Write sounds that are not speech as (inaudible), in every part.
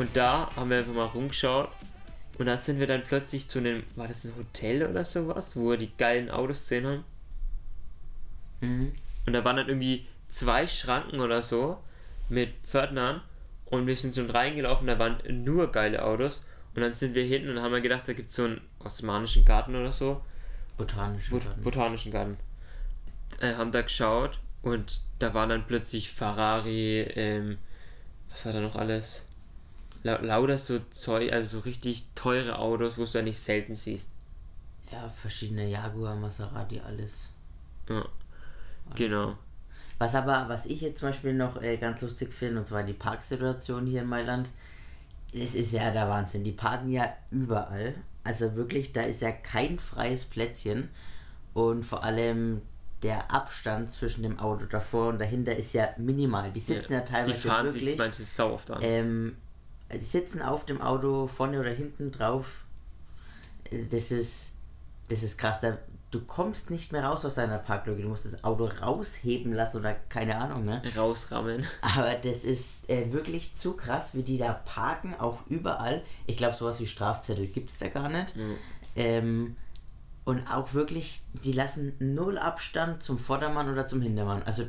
Und da haben wir einfach mal rumgeschaut. Und da sind wir dann plötzlich zu einem, war das ein Hotel oder sowas, wo wir die geilen Autos gesehen haben. Mhm. Und da waren dann irgendwie zwei Schranken oder so mit Pförtnern. Und wir sind so reingelaufen, da waren nur geile Autos. Und dann sind wir hinten und haben wir gedacht, da gibt es so einen osmanischen Garten oder so. Botanischen Bot Garten. Botanischen Garten. Äh, haben da geschaut und da waren dann plötzlich Ferrari, ähm, was war da noch alles? La lauter so Zeug, also so richtig teure Autos, wo du ja nicht selten siehst. Ja, verschiedene Jaguar, Maserati, alles. Ja, genau. Was aber, was ich jetzt zum Beispiel noch äh, ganz lustig finde, und zwar die Parksituation hier in Mailand, es ist ja der Wahnsinn. Die parken ja überall. Also wirklich, da ist ja kein freies Plätzchen. Und vor allem der Abstand zwischen dem Auto davor und dahinter ist ja minimal. Die sitzen ja, teilweise Die fahren wirklich, sich manche sau oft an. ähm, sitzen auf dem Auto vorne oder hinten drauf. Äh, Das ist, das ist krass. Da, du kommst nicht mehr raus aus deiner Parklücke. Du musst das Auto rausheben lassen oder keine Ahnung, ne? Rausrammen. (laughs) Aber das ist äh, wirklich zu krass, wie die da parken, auch überall. Ich glaube, sowas wie Strafzettel gibt es da gar nicht. Ähm, und auch wirklich, die lassen null Abstand zum Vordermann oder zum Hintermann. Also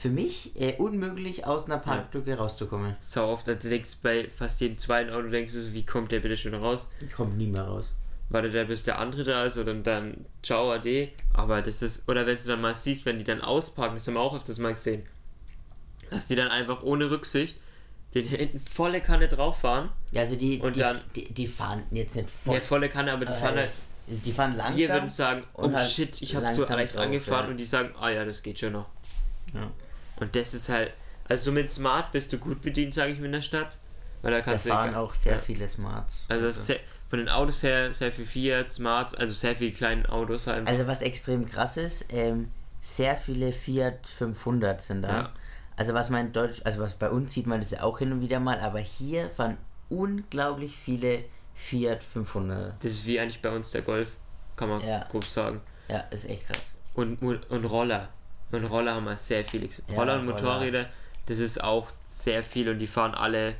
für mich äh, unmöglich, aus einer Parklücke rauszukommen. Sau oft, also du denkst bei fast jedem zweiten Auto, denkst du so, wie kommt der bitte schon raus? Kommt nie mehr raus. Warte der, bis der andere da ist oder dann ciao, ade. Aber das ist, oder wenn du dann mal siehst, wenn die dann ausparken, das haben wir auch öfters mal gesehen, dass die dann einfach ohne Rücksicht den hinten volle Kanne drauf fahren. Ja, also die, Und die, dann- die, die fahren jetzt nicht voll. Ja, volle Kanne, aber die fahren äh, halt. die fahren langsam. Wir würden sagen, oh halt shit, ich habe so leicht drauf, angefahren ja. und die sagen, ah ja, das geht schon noch. Ja. Und das ist halt, also so mit Smart bist du gut bedient, sage ich mir in der Stadt. Weil da Da kannst du fahren auch sehr ja. viele Smarts. Also ist sehr, von den Autos her sehr viel Fiat, Smart, also sehr viele kleine Autos halt. Also was extrem krass ist, ähm, sehr viele Fiat 500 sind da. Ja. Also was man in Deutsch, also was bei uns sieht man das ja auch hin und wieder mal, aber hier fahren unglaublich viele Fiat 500. das ist wie eigentlich bei uns der Golf, kann man Ja. grob sagen. Ja, ist echt krass. Und, und Roller. Und Roller haben wir sehr viele. Ja, Roller und Roller. Motorräder, das ist auch sehr viel und die fahren alle,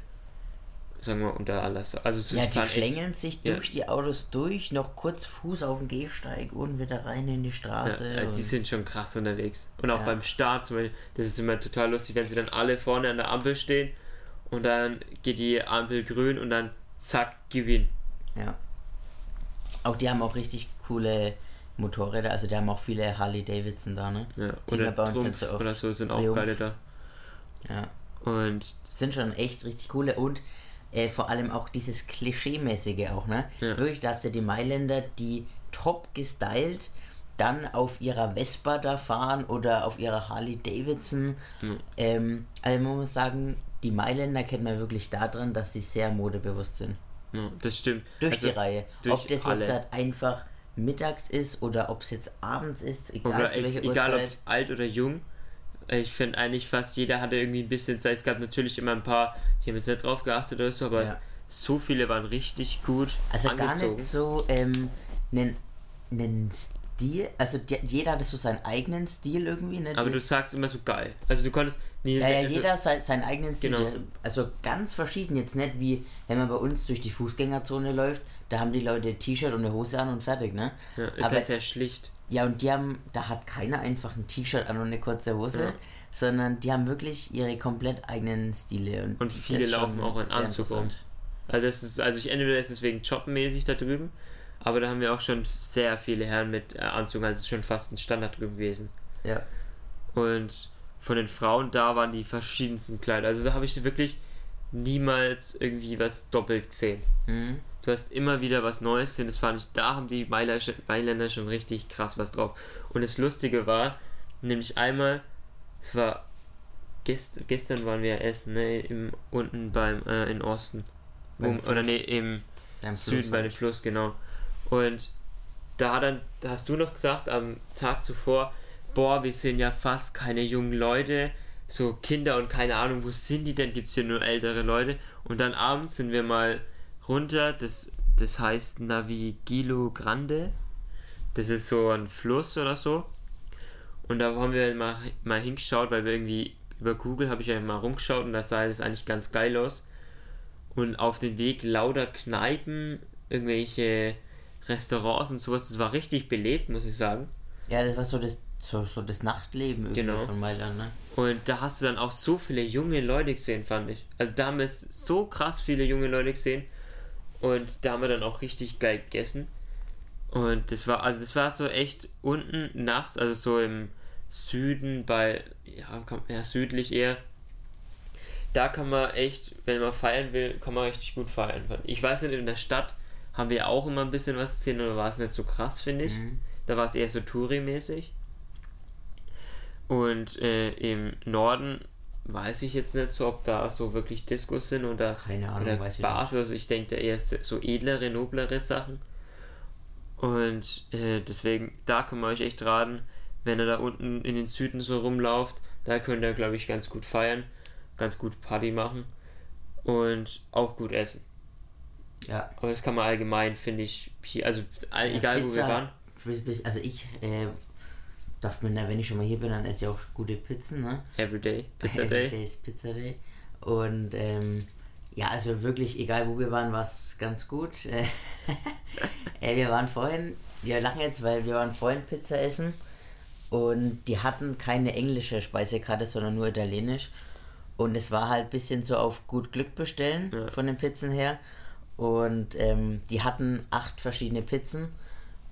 sagen wir, unter alles. Also so Ja, die schlängeln sich Ja. durch die Autos durch, noch kurz Fuß auf den Gehsteig und wieder rein in die Straße. Ja, die sind schon krass unterwegs. Und auch Ja. beim Start, zum Beispiel, das ist immer total lustig, wenn sie dann alle vorne an der Ampel stehen und dann geht die Ampel grün und dann zack, Gewinn. Ja. Auch die haben auch richtig coole Motorräder, also die haben auch viele Harley Davidson da, ne? Ja. Oder man bei uns Trumpf so oder so sind auch Triumph. geile da. Ja. Und sind schon echt richtig coole und äh, vor allem auch dieses Klischee-mäßige auch, ne? Ja. Wirklich, da hast du die Mailänder, die top gestylt dann auf ihrer Vespa da fahren oder auf ihrer Harley Davidson. Ähm, also man muss sagen, die Mailänder kennt man wirklich daran, dass sie sehr modebewusst sind. ja, das stimmt. Durch Also, die Reihe. durch ob das alle. jetzt halt einfach mittags ist oder ob es jetzt abends ist, egal Oder zu welcher egal ob alt oder jung. Ich finde eigentlich fast jeder hatte irgendwie ein bisschen Zeit. Es gab natürlich immer ein paar, die haben jetzt nicht drauf geachtet oder so, aber Ja. so viele waren richtig gut Also angezogen. gar nicht so ähm, einen, einen Stil, also die, jeder hatte so seinen eigenen Stil irgendwie. Ne? aber du sagst immer so geil. Also du konntest nie, ja, ja, also, jeder sei, seinen eigenen Stil. Genau. Also ganz verschieden. Jetzt nicht wie, wenn man bei uns durch die Fußgängerzone läuft, da haben die Leute T-Shirt und eine Hose an und fertig, ne? Ja, ist Aber ja sehr schlicht. Ja, und die haben, da hat keiner einfach ein T-Shirt an und eine kurze Hose, Ja. sondern die haben wirklich ihre komplett eigenen Stile. Und, Und viele laufen auch in Anzug interessant. Also das ist, also ich entweder ist es wegen jobmäßig da drüben, aber da haben wir auch schon sehr viele Herren mit äh, Anzug, also es ist schon fast ein Standard drüben gewesen. Ja. Und von den Frauen da waren die verschiedensten Kleider. Also da habe ich wirklich niemals irgendwie was doppelt gesehen. Mhm. Du hast immer wieder was Neues gesehen. Das fand ich, da haben die Mailänder schon- richtig krass was drauf. Und das Lustige war, nämlich einmal, es war gest, gestern waren wir essen, ne, im, unten beim, äh, in Osten. Um, oder nee, im Beim Süden Fluss bei halt. dem Fluss, genau. Und da hat dann, da hast du noch gesagt, am Tag zuvor, boah, wir sind ja fast keine jungen Leute, so Kinder und keine Ahnung, wo sind die denn? Gibt es hier nur ältere Leute? Und dann abends sind wir mal runter, das, das heißt Navigilo Grande. Das ist so ein Fluss oder so. Und da haben wir mal, mal hingeschaut, weil wir irgendwie über Google habe ich ja mal rumgeschaut und da sah das eigentlich ganz geil aus. und auf dem Weg lauter Kneipen, irgendwelche Restaurants und sowas. Das war richtig belebt, muss ich sagen. Ja, das war so das, so, so das Nachtleben irgendwie Genau. von Mailand, ne? Und da hast du dann auch so viele junge Leute gesehen, fand ich. Also da haben wir so krass viele junge Leute gesehen. Und da haben wir dann auch richtig geil gegessen. Und das war, also das war so echt unten nachts, also so im Süden bei, ja, ja südlich eher. Da kann man echt, wenn man feiern will, kann man richtig gut feiern. Ich weiß nicht, in der Stadt haben wir auch immer ein bisschen was gesehen, oder war es nicht so krass, finde ich. Mhm. Da war es eher so Touri-mäßig. Und äh, im Norden weiß ich jetzt nicht so, ob da so wirklich Diskos sind oder, Keine Ahnung, oder weiß ich Bars. Also ich denke da eher so edlere, noblere Sachen. Und äh, deswegen, da kann man euch echt raten, wenn ihr da unten in den Süden so rumlauft, da könnt ihr, glaube ich, ganz gut feiern, ganz gut Party machen und auch gut essen. Ja. Aber das kann man allgemein, finde ich, hier, also egal wo wir Pizza, waren. Also ich äh, dachte mir, na, wenn ich schon mal hier bin, dann esse ich auch gute Pizzen, ne? Everyday, (laughs) Pizza Every Day. Day ist Pizza Day. Und ähm, ja, also wirklich, egal wo wir waren, war es ganz gut. (laughs) Äh, äh, wir waren vorhin, wir lachen jetzt, weil wir waren vorhin Pizza essen und die hatten keine englische Speisekarte, sondern nur italienisch. Und es war halt ein bisschen so auf gut Glück bestellen Ja. von den Pizzen her. Und ähm, die hatten acht verschiedene Pizzen.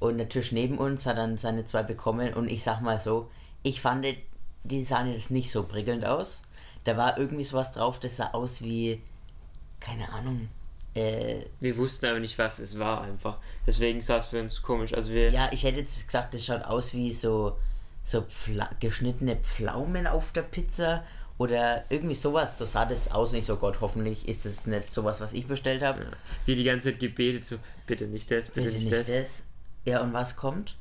Und der Tisch neben uns hat dann seine zwei bekommen. Und ich sag mal so, ich fand, die sahen jetzt nicht so prickelnd aus. Da war irgendwie sowas drauf, das sah aus wie, keine Ahnung, äh, Wir wussten aber nicht, was es war einfach. Deswegen sah es für uns komisch. Also wir, ja, ich hätte jetzt gesagt, das schaut aus wie so, so Pfla geschnittene Pflaumen auf der Pizza oder irgendwie sowas. So sah das aus. Nicht so, Gott, hoffentlich ist es nicht sowas, was ich bestellt habe. wir die ganze Zeit gebetet, so, bitte nicht das, bitte, Bitte nicht, nicht das. das. Ja, und was kommt?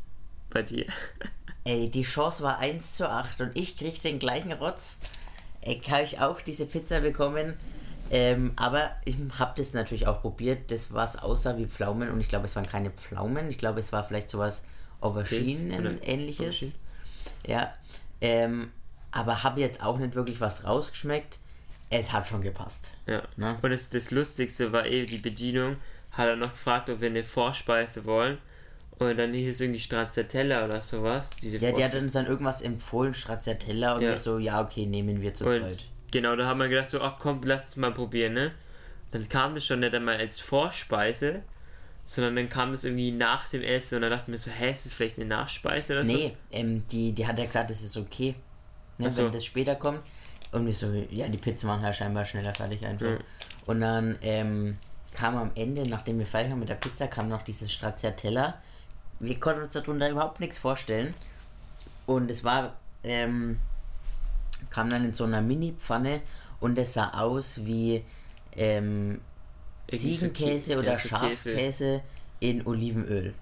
Bei dir. Ey, die Chance war 1 zu 8 und ich krieg den gleichen Rotz. Ey, kann ich auch diese Pizza bekommen? Ähm, aber ich habe das natürlich auch probiert, das was aussah wie Pflaumen und ich glaube, es waren keine Pflaumen. Ich glaube, es war vielleicht sowas Auberginen oder ähnliches. Aubergine? Ja. Ähm, aber habe jetzt auch nicht wirklich was rausgeschmeckt. Es hat schon gepasst. Ja. Ne? Und das, das Lustigste war eh die Bedienung. Hat er noch gefragt, ob wir eine Vorspeise wollen. Und dann hieß es irgendwie Stracciatella oder sowas. Diese Ja, der hat uns dann irgendwas empfohlen, Stracciatella und Ja. wir so, ja, okay, nehmen wir zu Und zweit. genau, da haben wir gedacht, so, ach komm, lass es mal probieren, ne? Dann kam das schon nicht einmal als Vorspeise, sondern dann kam das irgendwie nach dem Essen und dann dachten wir so, hä, ist das vielleicht eine Nachspeise oder so? Nee, ähm, die, die hat ja gesagt, das ist okay, ne, so. wenn das später kommt. Und wir so, ja, die Pizza machen halt scheinbar schneller fertig einfach. Ja. Und dann ähm, kam am Ende, nachdem wir fertig waren mit der Pizza, kam noch dieses Stracciatella. Wir konnten uns darunter überhaupt nichts vorstellen. Und es war, ähm, kam dann in so einer Mini-Pfanne und es sah aus wie ähm, Ziegenkäse Kä- oder. Schafskäse in Olivenöl.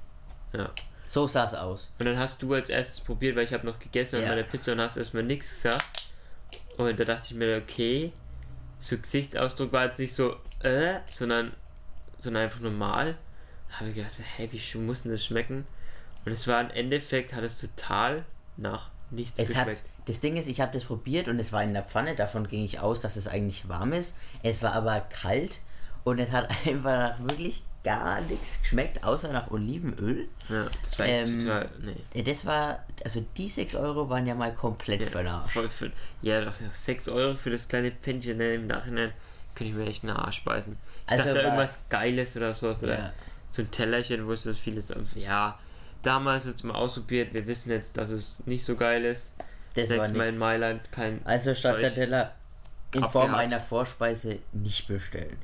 Ja. So sah es aus. Und dann hast du als erstes probiert, weil ich habe noch gegessen Ja. an meiner Pizza und hast erstmal nichts gesagt. Und da dachte ich mir, okay, so Gesichtsausdruck war jetzt nicht so, äh, sondern, sondern einfach normal. Habe ich gedacht, hey, wie muss denn das schmecken? Und es war im Endeffekt, hat es total nach nichts Es hat, geschmeckt. das Ding ist, ich habe das probiert und es war in der Pfanne, davon ging ich aus, dass es eigentlich warm ist. Es war aber kalt und es hat (laughs) einfach nach wirklich gar nichts geschmeckt, außer nach Olivenöl. Ja, das war echt Ähm, total, nee. Äh, Das war, also die 6 Euro waren ja mal komplett den Arsch. Voll für, ja, doch, 6 Euro für das kleine Pännchen, ne, im Nachhinein könnte ich mir echt einen Arsch beißen. Ich Also dachte war- irgendwas Geiles oder sowas, oder Ja. So ein Tellerchen, wo es so vieles, ja, damals jetzt mal ausprobiert, wir wissen jetzt, dass es nicht so geil ist. Das Nächstes Mal in. Mailand kein Also Zeug. Stracciatella in Form Abgehakt. einer Vorspeise nicht bestellen.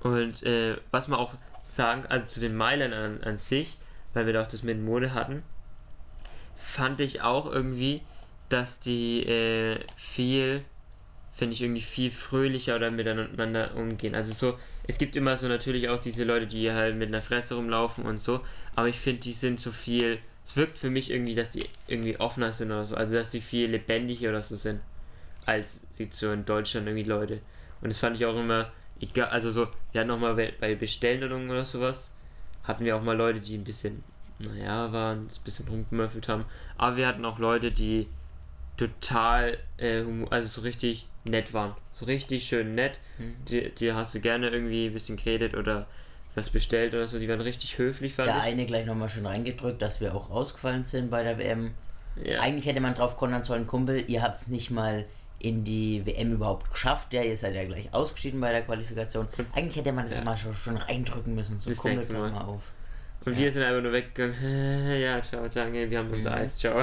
Und äh, was man auch sagen, also zu den Mailand an, an sich, weil wir da auch das mit Mode hatten, fand ich auch irgendwie, dass die äh, viel, finde ich irgendwie viel fröhlicher oder miteinander umgehen. Also so, es gibt immer so natürlich auch diese Leute, die halt mit einer Fresse rumlaufen und so, aber ich finde, die sind so viel, es wirkt für mich irgendwie, dass die irgendwie offener sind oder so, also dass die viel lebendiger oder so sind, als so in Deutschland irgendwie Leute. Und das fand ich auch immer, egal, also so, wir hatten noch mal bei Bestellungen oder sowas, hatten wir auch mal Leute, die ein bisschen, naja, waren, ein bisschen rumgemöffelt haben, aber wir hatten auch Leute, die total, äh, also so richtig nett waren. So richtig schön nett. Mhm. Die, die hast du gerne irgendwie ein bisschen geredet oder was bestellt oder so. Die waren richtig höflich, fand Der ich. eine gleich nochmal schön reingedrückt, dass wir auch ausgefallen sind bei der WM. Ja. Eigentlich hätte man drauf kontern sollen, Kumpel, ihr habt es nicht mal in die WM überhaupt geschafft. Ja, ihr seid ja gleich ausgeschieden bei der Qualifikation. Eigentlich hätte man das Ja. mal schon, schon reindrücken müssen. So, Das Kumpel, Mal. mal auf. Und wir sind einfach nur weggegangen. (laughs) ja, ciao, danke, wir haben unser Mhm. Eis, ciao.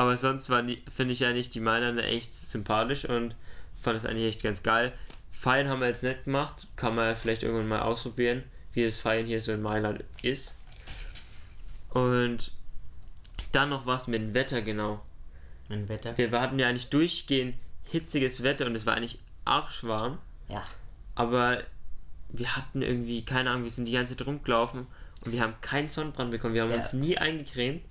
Aber sonst finde ich eigentlich die Mailänder echt sympathisch und fand es eigentlich echt ganz geil. Feiern haben wir jetzt nicht gemacht, kann man vielleicht irgendwann mal ausprobieren, wie das Feiern hier so in Mailand ist. Und dann noch was mit dem Wetter genau. Mein Wetter. Wir hatten ja eigentlich durchgehend hitziges Wetter und es war eigentlich arschwarm. Ja. Aber wir hatten irgendwie, keine Ahnung, wir sind die ganze Zeit rumgelaufen und wir haben keinen Sonnenbrand bekommen. Wir haben Ja. uns nie eingecremt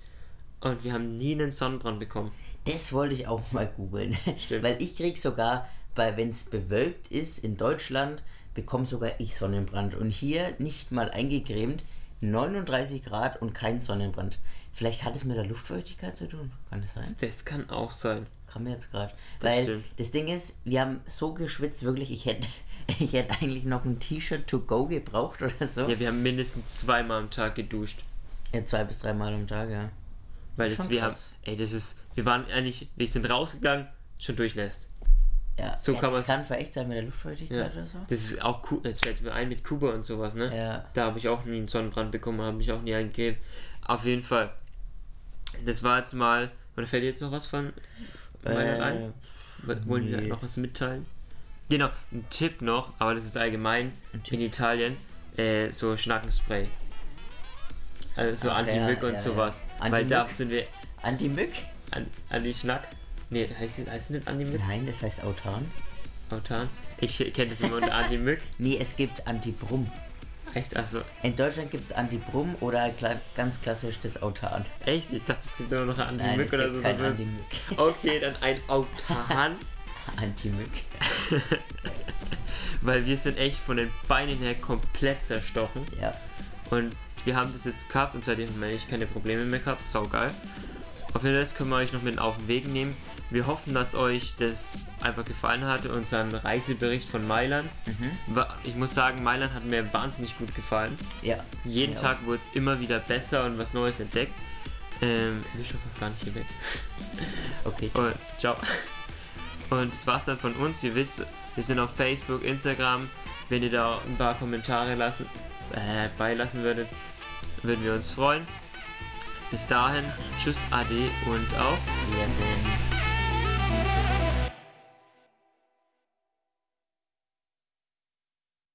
und wir haben nie einen Sonnenbrand bekommen. Das wollte ich auch mal googeln. (laughs) Stimmt. Weil ich krieg sogar, bei wenn es bewölkt ist in Deutschland, bekomme sogar ich Sonnenbrand. Und hier nicht mal eingecremt, 39 Grad und kein Sonnenbrand. Vielleicht hat es mit der Luftfeuchtigkeit zu tun. Kann das sein? Das kann auch sein. Kam mir jetzt gerade. Weil stimmt. das Ding ist, wir haben so geschwitzt, wirklich, ich hätte (laughs) ich hätte eigentlich noch ein T-Shirt to go gebraucht oder so. Ja, wir haben mindestens zweimal am Tag geduscht. Ja, zwei bis dreimal am Tag, ja. Weil das, wir haben, ey, das ist, wir waren eigentlich, wir sind rausgegangen, schon durchnässt. Ja, So ja, kann das kann vielleicht sein mit der Luftfeuchtigkeit Ja. oder so. Das ist auch cool, jetzt fällt mir ein mit Kuba und sowas, ne? Ja. Da habe ich auch nie einen Sonnenbrand bekommen, habe mich auch nie eingegeben. Auf jeden Fall. Das war jetzt mal, oder fällt dir jetzt noch was von ein? Äh, W- Wollen wir nee. noch was mitteilen? Genau, ein Tipp noch, aber das ist allgemein Ein in Italien, äh, so Schnackenspray. Also Anti-Mück ja, und ja, sowas. ja. Weil da sind wir Anti-Mück? an, Anti-Schnack. Nee, heißt es heißt es nicht Anti-Mück? Nein, das heißt Autan. Autan? Ich kenne das immer unter Anti-Mück. (laughs) Nee, es gibt Anti-Brumm. Echt? Achso, In Deutschland gibt es Anti-Brumm oder ganz klassisch das Autan. echt? Ich dachte, es gibt immer noch Anti-Mück oder so. kein so. Anti-Mück. (laughs) Okay, dann ein Autan. (laughs) Anti-Mück. Weil wir sind echt von den Beinen her komplett zerstochen. Ja. Und wir haben das jetzt gehabt und seitdem haben wir echt keine Probleme mehr gehabt. Saugeil. Auf jeden Fall können wir euch noch mit auf den Weg nehmen. Wir hoffen, dass euch das einfach gefallen hat, unseren Reisebericht von Mailand. Mhm. Ich muss sagen, Mailand hat mir wahnsinnig gut gefallen. Ja. Jeden auch. Tag wurde es immer wieder besser und was Neues entdeckt. Ähm, wir schon fast gar nicht hier weg. (laughs) Okay. Und ciao. (laughs) Und das war's dann von uns. Ihr wisst, wir sind auf Facebook, Instagram. Wenn ihr da ein paar Kommentare lassen, äh, beilassen würdet, würden wir uns freuen. Bis dahin, tschüss, ade und. Wir sind